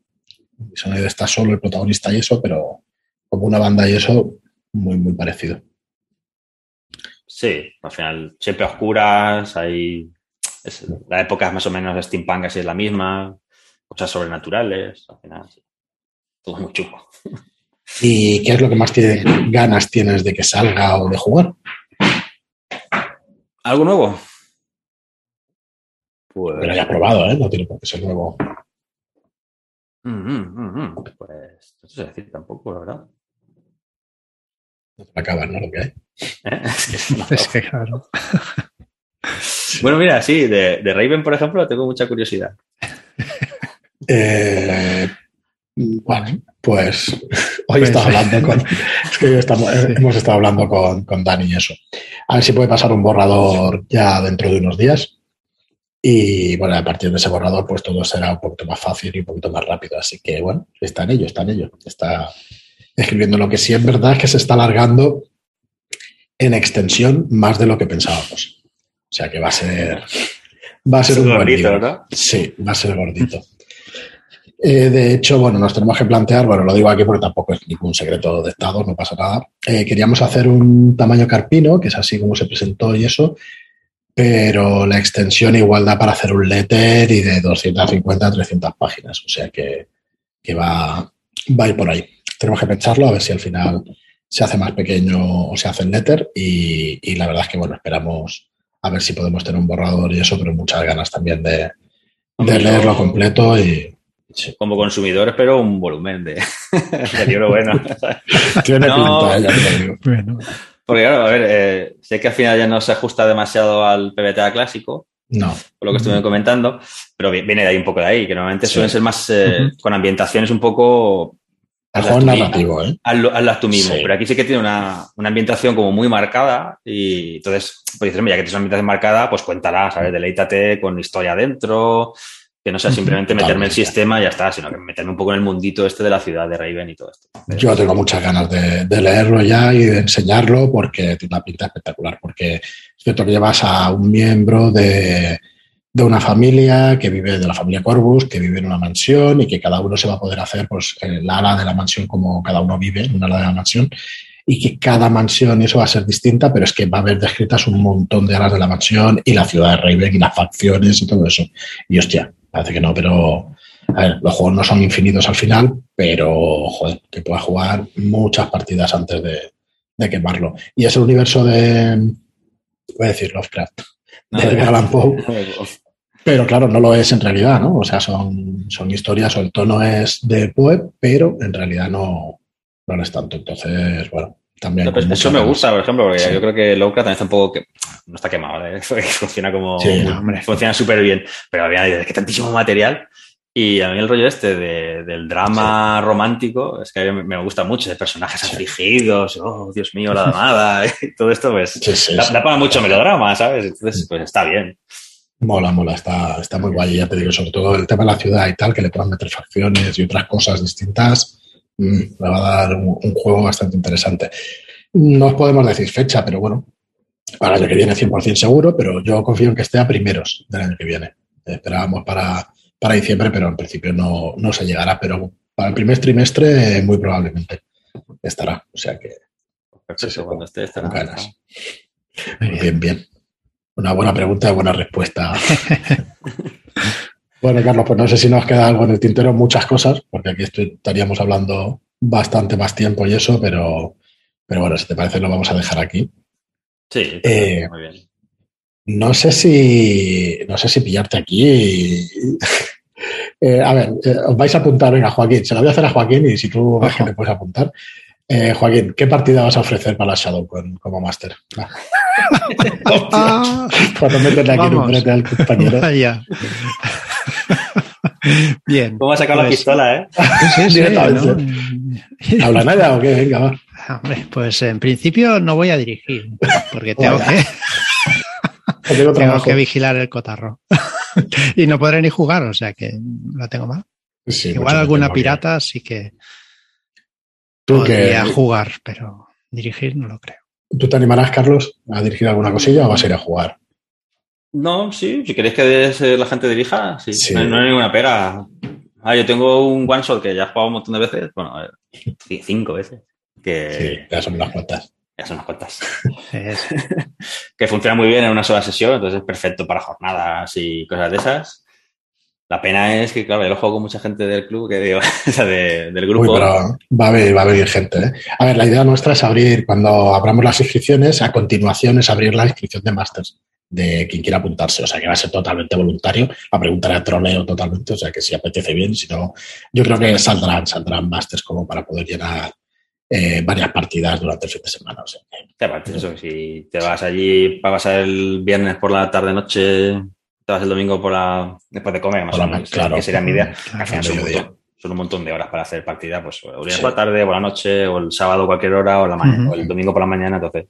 S1: Dishonored está solo el protagonista y eso, pero como una banda y eso, muy, muy parecido.
S3: Sí, al final siempre oscuras, hay la época es más o menos de steampunk así es la misma, cosas sobrenaturales, al final todo muy chulo.
S1: ¿Y qué es lo que más ganas tienes de que salga o de jugar?
S3: ¿Algo nuevo?
S1: Pues... Pero ya probado, ¿eh? No tiene por qué ser nuevo.
S3: Mm, mm, mm, pues no sé decir tampoco, la verdad.
S1: No te acabas, ¿no? Lo que hay.
S3: Bueno, mira, sí, de, Raven, por ejemplo, tengo mucha curiosidad.
S1: Eh, bueno, pues hoy pues, hablando con. Es que estamos, hemos estado hablando con, con Dani y eso. A ver si puede pasar un borrador ya dentro de unos días. Y bueno, a partir de ese borrador, pues todo será un poquito más fácil y un poquito más rápido. Así que bueno, está en ello, está en ello. Está escribiendo. Lo que sí es verdad es que se está alargando en extensión más de lo que pensábamos. O sea que va a ser. Va a ser un
S3: gordito, ¿no?
S1: Sí, va a ser gordito. Eh, de hecho, bueno, nos tenemos que plantear, bueno, lo digo aquí porque tampoco es ningún secreto de Estado, no pasa nada. Eh, queríamos hacer un tamaño carpino, que es así como se presentó y eso, pero la extensión igual da para hacer un letter y de 250 a 300 páginas, o sea que, que va, va a ir por ahí. Tenemos que pensarlo a ver si al final se hace más pequeño o se hace en letter y, la verdad es que, bueno, esperamos a ver si podemos tener un borrador y eso, pero muchas ganas también de, leerlo completo y...
S3: Como consumidor espero un volumen de, libro bueno.
S1: Tiene pinta, ya te digo.
S3: Porque claro, a ver, eh, sé que al final ya no se ajusta demasiado al PBTA clásico,
S1: no.
S3: Por lo que estuve comentando, pero viene de ahí un poco de ahí, que normalmente suelen ser más eh, con ambientaciones un poco
S1: es narrativo, ¿eh?
S3: Hazlo, tú mismo. Pero aquí sí que tiene una, una, ambientación como muy marcada y entonces, pues dices, ya que tienes una ambientación marcada, pues cuéntala, ¿sabes? Deleítate con historia adentro, que no sea simplemente meterme en el sistema y ya está, sino que meterme un poco en el mundito este de la ciudad de Raven y todo esto.
S1: Yo tengo muchas ganas de, leerlo ya y de enseñarlo porque tiene una pinta espectacular, porque es cierto que llevas a un miembro de, de una familia que vive, de la familia Corvus, que vive en una mansión y que cada uno se va a poder hacer pues la ala de la mansión como cada uno vive en una ala de la mansión y que cada mansión, y eso va a ser distinta, pero es que va a haber descritas un montón de alas de la mansión y la ciudad de Raven y las facciones y todo eso. Y hostia, Parece que no, pero a ver, los juegos no son infinitos al final, pero joder, que pueda jugar muchas partidas antes de, quemarlo. Y es el universo de, voy a decir Lovecraft, de Edgar Allan Poe. Pero claro, no lo es en realidad, ¿no? O sea, son, son historias o el tono es de Poe, pero en realidad no, no lo es tanto. Entonces, bueno, también.
S3: eso me gusta, por ejemplo, porque yo creo que Lovecraft también está un poco que no está quemado, ¿eh? funciona como funciona súper bien, pero había que tantísimo material. Y a mí el rollo este del drama romántico es que me, gusta mucho, de personajes afligidos, oh, Dios mío, la damada, y todo esto, pues da, para mucho melodrama, ¿sabes? Entonces, pues está bien.
S1: Mola, mola, está, está muy guay. Ya te digo, sobre todo el tema de la ciudad y tal, que le puedan meter facciones y otras cosas distintas, me va a dar un, juego bastante interesante. No os podemos decir fecha, pero bueno, para el año que viene 100% seguro, pero yo confío en que esté a primeros del año que viene. Esperábamos para, para diciembre, pero en principio no, no se llegará, pero para el primer trimestre muy probablemente estará. O sea que...
S3: Perfecto, cuando esté estará.
S1: Ganas. Bien, bien. Una buena pregunta y buena respuesta. bueno, Carlos, pues no sé si nos queda algo en el tintero, muchas cosas, porque aquí estaríamos hablando bastante más tiempo y eso, pero, pero bueno, si te parece lo vamos a dejar aquí.
S3: Sí, eh, muy bien.
S1: No sé si. No sé si pillarte aquí. Eh, a ver, eh, os vais a apuntar, venga, Joaquín, se lo voy a hacer a Joaquín y si tú ves que te puedes apuntar. Joaquín, ¿qué partida vas a ofrecer para la Shadow como máster? Cuando metes aquí un brete al compañero.
S2: Bien.
S3: ¿Cómo has sacado la pues- pistola, eh?
S2: Sí, sí,
S1: ¿Habla nada o qué? Venga, va.
S2: Hombre, pues en principio no voy a dirigir, porque tengo que, tengo que vigilar el cotarro. y no podré ni jugar, o sea que lo tengo mal. Igual alguna pirata sí que podría jugar, pero dirigir no lo creo.
S1: ¿Tú te animarás, Carlos, a dirigir alguna cosilla o vas a ir a jugar?
S3: No, sí, si queréis que la gente dirija, sí, No, hay ninguna pera. Ah, yo tengo un one shot que ya he jugado un montón de veces, bueno, cinco veces. Que,
S1: sí, ya son unas cuantas.
S3: Ya son unas cuantas. que funciona muy bien en una sola sesión, entonces es perfecto para jornadas y cosas de esas. La pena es que, claro, yo lo juego con mucha gente del club, que digo, o sea, del grupo.
S1: Uy, pero va a haber, va a haber gente. ¿eh? A ver, la idea nuestra es abrir, cuando abramos las inscripciones, a continuación es abrir la inscripción de másters de quien quiera apuntarse. O sea, que va a ser totalmente voluntario. La pregunta era troleo totalmente, o sea, que si apetece bien, si no, yo creo que saldrán, saldrán másters como para poder llenar eh, varias partidas durante el fin de semana. O sea,
S3: eso, si te vas allí para pasar el viernes por la tarde-noche, te vas el domingo por la, después de comer, más o menos, claro. que sería mi idea. son, un montón, de horas para hacer partida, pues o el por la tarde, o la noche, o el sábado cualquier hora, o, la mañana, o el domingo por la mañana, entonces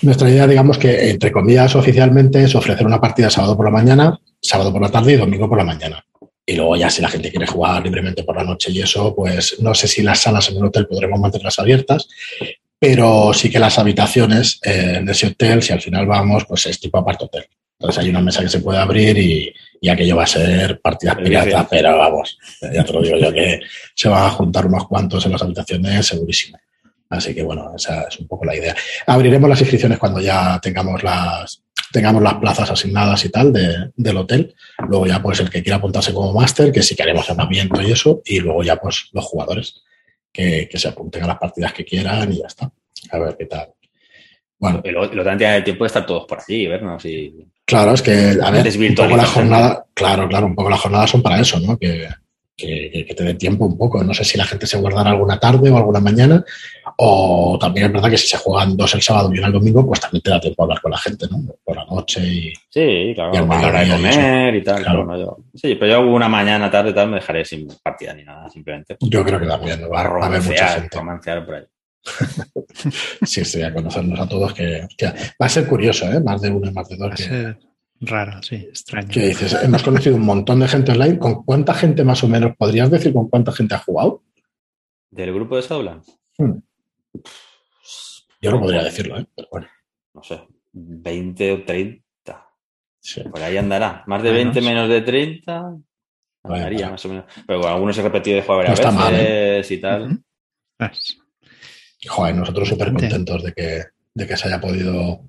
S1: nuestra idea, digamos que, entre comillas, oficialmente es ofrecer una partida sábado por la mañana, sábado por la tarde y domingo por la mañana. Y luego ya si la gente quiere jugar libremente por la noche y eso, pues no sé si las salas en el hotel podremos mantenerlas abiertas, pero sí que las habitaciones eh, de ese hotel, si al final vamos, pues es tipo apart hotel. Entonces hay una mesa que se puede abrir y, y aquello va a ser partidas piratas, pero vamos, ya te lo digo yo que se van a juntar unos cuantos en las habitaciones segurísimo. Así que bueno, esa es un poco la idea. Abriremos las inscripciones cuando ya tengamos las, tengamos las plazas asignadas y tal del hotel. Luego ya pues el que quiera apuntarse como máster, que sí que haremos llamamiento y eso. Y luego ya pues los jugadores que, se apunten a las partidas que quieran y ya está. A ver qué tal.
S3: Bueno. Y luego, lo tiempo de estar todos por allí, vernos y...
S1: Claro, es que, a ver, un poco la jornada, claro, claro, un poco las jornadas son para eso, ¿no? Que, que, te dé tiempo un poco. No sé si la gente se guardará alguna tarde o alguna mañana, o también es verdad que si se juegan dos el sábado y uno el domingo, pues también te da tiempo a hablar con la gente, ¿no? Por la noche y.
S3: Sí, claro, y hora de comer y, tal. Claro. sí, pero yo una mañana, tarde, tal, me dejaré sin partida ni nada, simplemente.
S1: Yo creo que también va, a haber mucha gente.
S3: por ahí.
S1: sí, sí, a conocernos a todos, que, va a ser curioso, ¿eh? Más de uno y más de dos. Va
S2: a ser raro, sí, extraño.
S1: ¿Qué dices? Hemos conocido un montón de gente online. ¿Con cuánta gente más o menos podrías decir con cuánta gente ha jugado?
S3: ¿Del grupo de? Hmm.
S1: Yo no podría decirlo, ¿eh? Pero bueno.
S3: No sé, 20 o 30. Por ahí andará. Más de 20 menos de 30. Andaría, más o menos. Pero algunos se repetido de jugar a veces ¿eh? y tal.
S1: Joder, nosotros súper contentos de que, de que se haya podido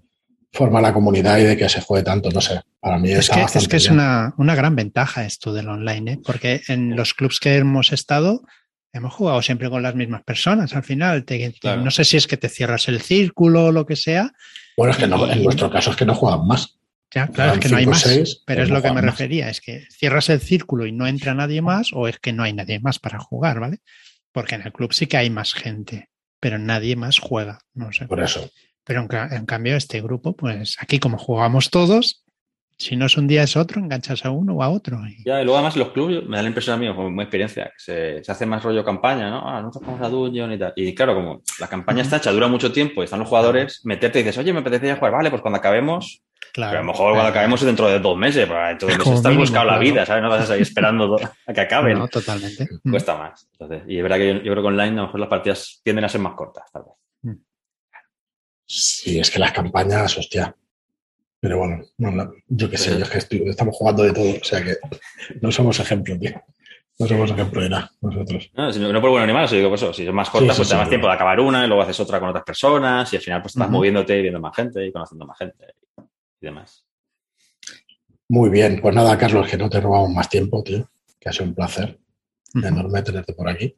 S1: formar la comunidad y de que se juegue tanto, no sé. Para mí
S2: es que, es, que es una, una, gran ventaja esto del online, ¿eh? porque en los clubs que hemos estado hemos jugado siempre con las mismas personas. Al final, no sé si es que te cierras el círculo o lo que sea.
S1: Bueno, es que no, en nuestro caso es que no juegan más.
S2: Ya, claro, es que no hay más. pero es lo que me refería, es que cierras el círculo y no entra nadie más o es que no hay nadie más para jugar, ¿vale? Porque en el club sí que hay más gente pero nadie más juega. No sé.
S1: Por eso.
S2: Pero en, cambio, este grupo, pues aquí como jugamos todos, si no es un día es otro, enganchas a uno o a otro.
S3: Y... Ya, y luego además los clubes, me da la impresión a mí, como mi experiencia, que se, hace más rollo campaña, ¿no? Ah, nosotros jugamos a Dungeon y tal. Y claro, como la campaña está hecha, dura mucho tiempo y están los jugadores, meterte y dices, oye, me apetece jugar, vale, pues cuando acabemos, Claro, pero a lo mejor cuando acabemos es dentro de dos meses, pero entonces estás buscando la vida, ¿sabes? No vas a seguir esperando a que acaben.
S2: No, totalmente.
S3: Cuesta más. Entonces, y es verdad que yo, creo que online a lo mejor las partidas tienden a ser más cortas, tal vez. Mm.
S1: Sí, es que las campañas, hostia. Pero bueno, yo qué sé, yo estamos jugando de todo, o sea que no somos ejemplo, tío. No somos ejemplo de nada, nosotros.
S3: No, no por bueno ni malo, digo, pues eso, si es más corta, pues te da más tiempo de acabar una y luego haces otra con otras personas y al final pues estás moviéndote y viendo más gente y conociendo más gente y demás.
S1: Muy bien, pues nada, Carlos, que no te robamos más tiempo, tío, que ha sido un placer enorme tenerte por aquí.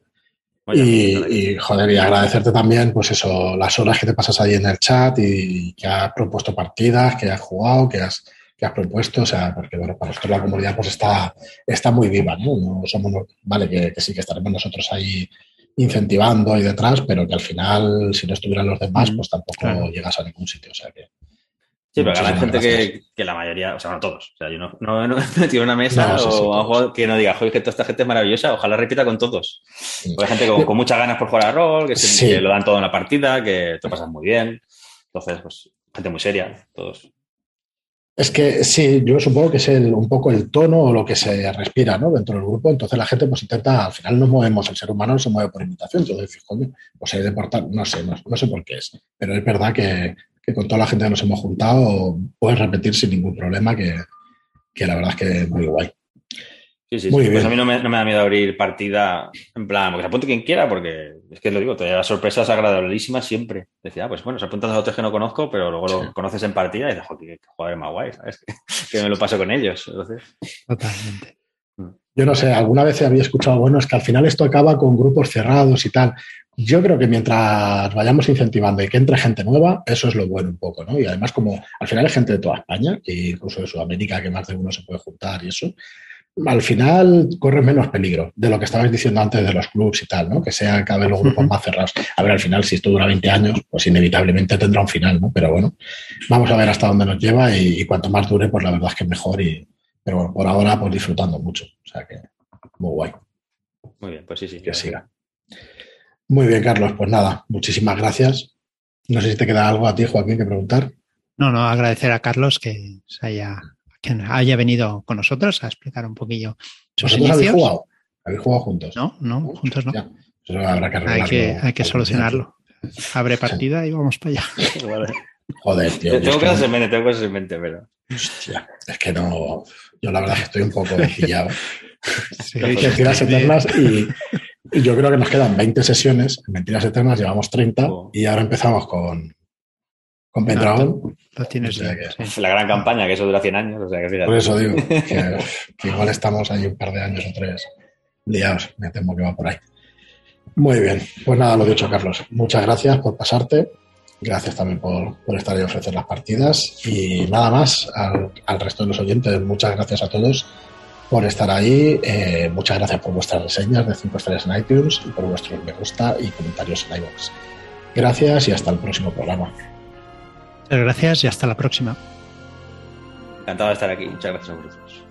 S1: Y, joder, y agradecerte también, pues eso, las horas que te pasas ahí en el chat y que has propuesto partidas, que has jugado, que has, que has propuesto, o sea, porque bueno, para nosotros la comunidad pues está, está muy viva, ¿no? no somos, vale, que, sí que estaremos nosotros ahí incentivando ahí detrás, pero que al final, si no estuvieran los demás, pues tampoco llegas a ningún sitio, o sea que
S3: Sí, pero hay gente que, que, la mayoría, o sea, no todos. O sea, yo no, no, no una mesa o que no diga, joder, que toda esta gente es maravillosa, ojalá repita con todos. hay gente con, con, muchas ganas por jugar a rol, que, lo dan todo en la partida, que te pasas muy bien. Entonces, pues, gente muy seria, todos.
S1: Es que sí, yo supongo que es un poco el tono o lo que se respira ¿no? dentro del grupo. Entonces la gente pues intenta, al final nos movemos, el ser humano no se mueve por imitación. Entonces, coño, pues hay de portar, no sé, no, sé por qué es. Pero es verdad que, que con toda la gente que nos hemos juntado puedes repetir sin ningún problema, que, la verdad es que es muy guay.
S3: Sí, sí, Muy Pues a mí no me, da miedo abrir partida en plan, porque se apunte quien quiera, porque es que lo digo, te las sorpresas agradabilísimas siempre. Decía, ah, pues bueno, se apuntan a otros que no conozco, pero luego lo conoces en partida y dices, joder, qué jugadores más guay, ¿sabes? que me lo paso con ellos.
S2: Totalmente.
S1: Mm. Yo no sé, alguna vez había escuchado, bueno, es que al final esto acaba con grupos cerrados y tal. Yo creo que mientras vayamos incentivando y que entre gente nueva, eso es lo bueno un poco, ¿no? Y además, como al final hay gente de toda España, e incluso de Sudamérica, que más de uno se puede juntar y eso, al final corre menos peligro de lo que estabais diciendo antes de los clubs y tal, ¿no? Que sean cada vez los grupos más cerrados. A ver, al final, si esto dura 20 años, pues inevitablemente tendrá un final, ¿no? Pero bueno, vamos a ver hasta dónde nos lleva y, cuanto más dure, pues la verdad es que mejor. Y, pero bueno, por ahora, pues disfrutando mucho. O sea que, muy guay.
S3: Muy bien, pues sí, sí.
S1: Que siga. Muy bien, Carlos. Pues nada, muchísimas gracias. No sé si te queda algo a ti, Joaquín, que preguntar.
S2: No, no, agradecer a Carlos que haya, haya venido con nosotros a explicar un poquillo
S1: sus ¿Vosotros habéis jugado? ¿Habéis jugado juntos?
S2: No, no, juntos no.
S1: habrá que
S2: hay que, hay que solucionarlo. Abre partida y vamos para allá.
S1: Joder, tío.
S3: Tengo cosas en mente, tengo cosas en mente, pero.
S1: Hostia, es que no. Yo la verdad que estoy un poco pillado. sí, Mentiras eternas y, yo creo que nos quedan 20 sesiones. En Mentiras eternas llevamos 30 y ahora empezamos con, con Pendragon.
S2: tienes
S3: La gran campaña, que eso dura 100 años.
S1: Por eso digo, que, igual estamos ahí un par de años o tres liados. Me temo que va por ahí. Muy bien, pues nada, lo dicho, Carlos. Muchas gracias por pasarte. Gracias también por, estar y ofrecer las partidas. Y nada más, al, al resto de los oyentes, muchas gracias a todos por estar ahí. Eh, muchas gracias por vuestras reseñas de 5 estrellas en iTunes y por vuestros me gusta y comentarios en iVoox. Gracias y hasta el próximo programa.
S2: Gracias y hasta la próxima.
S3: Encantado de estar aquí. Muchas gracias a vosotros.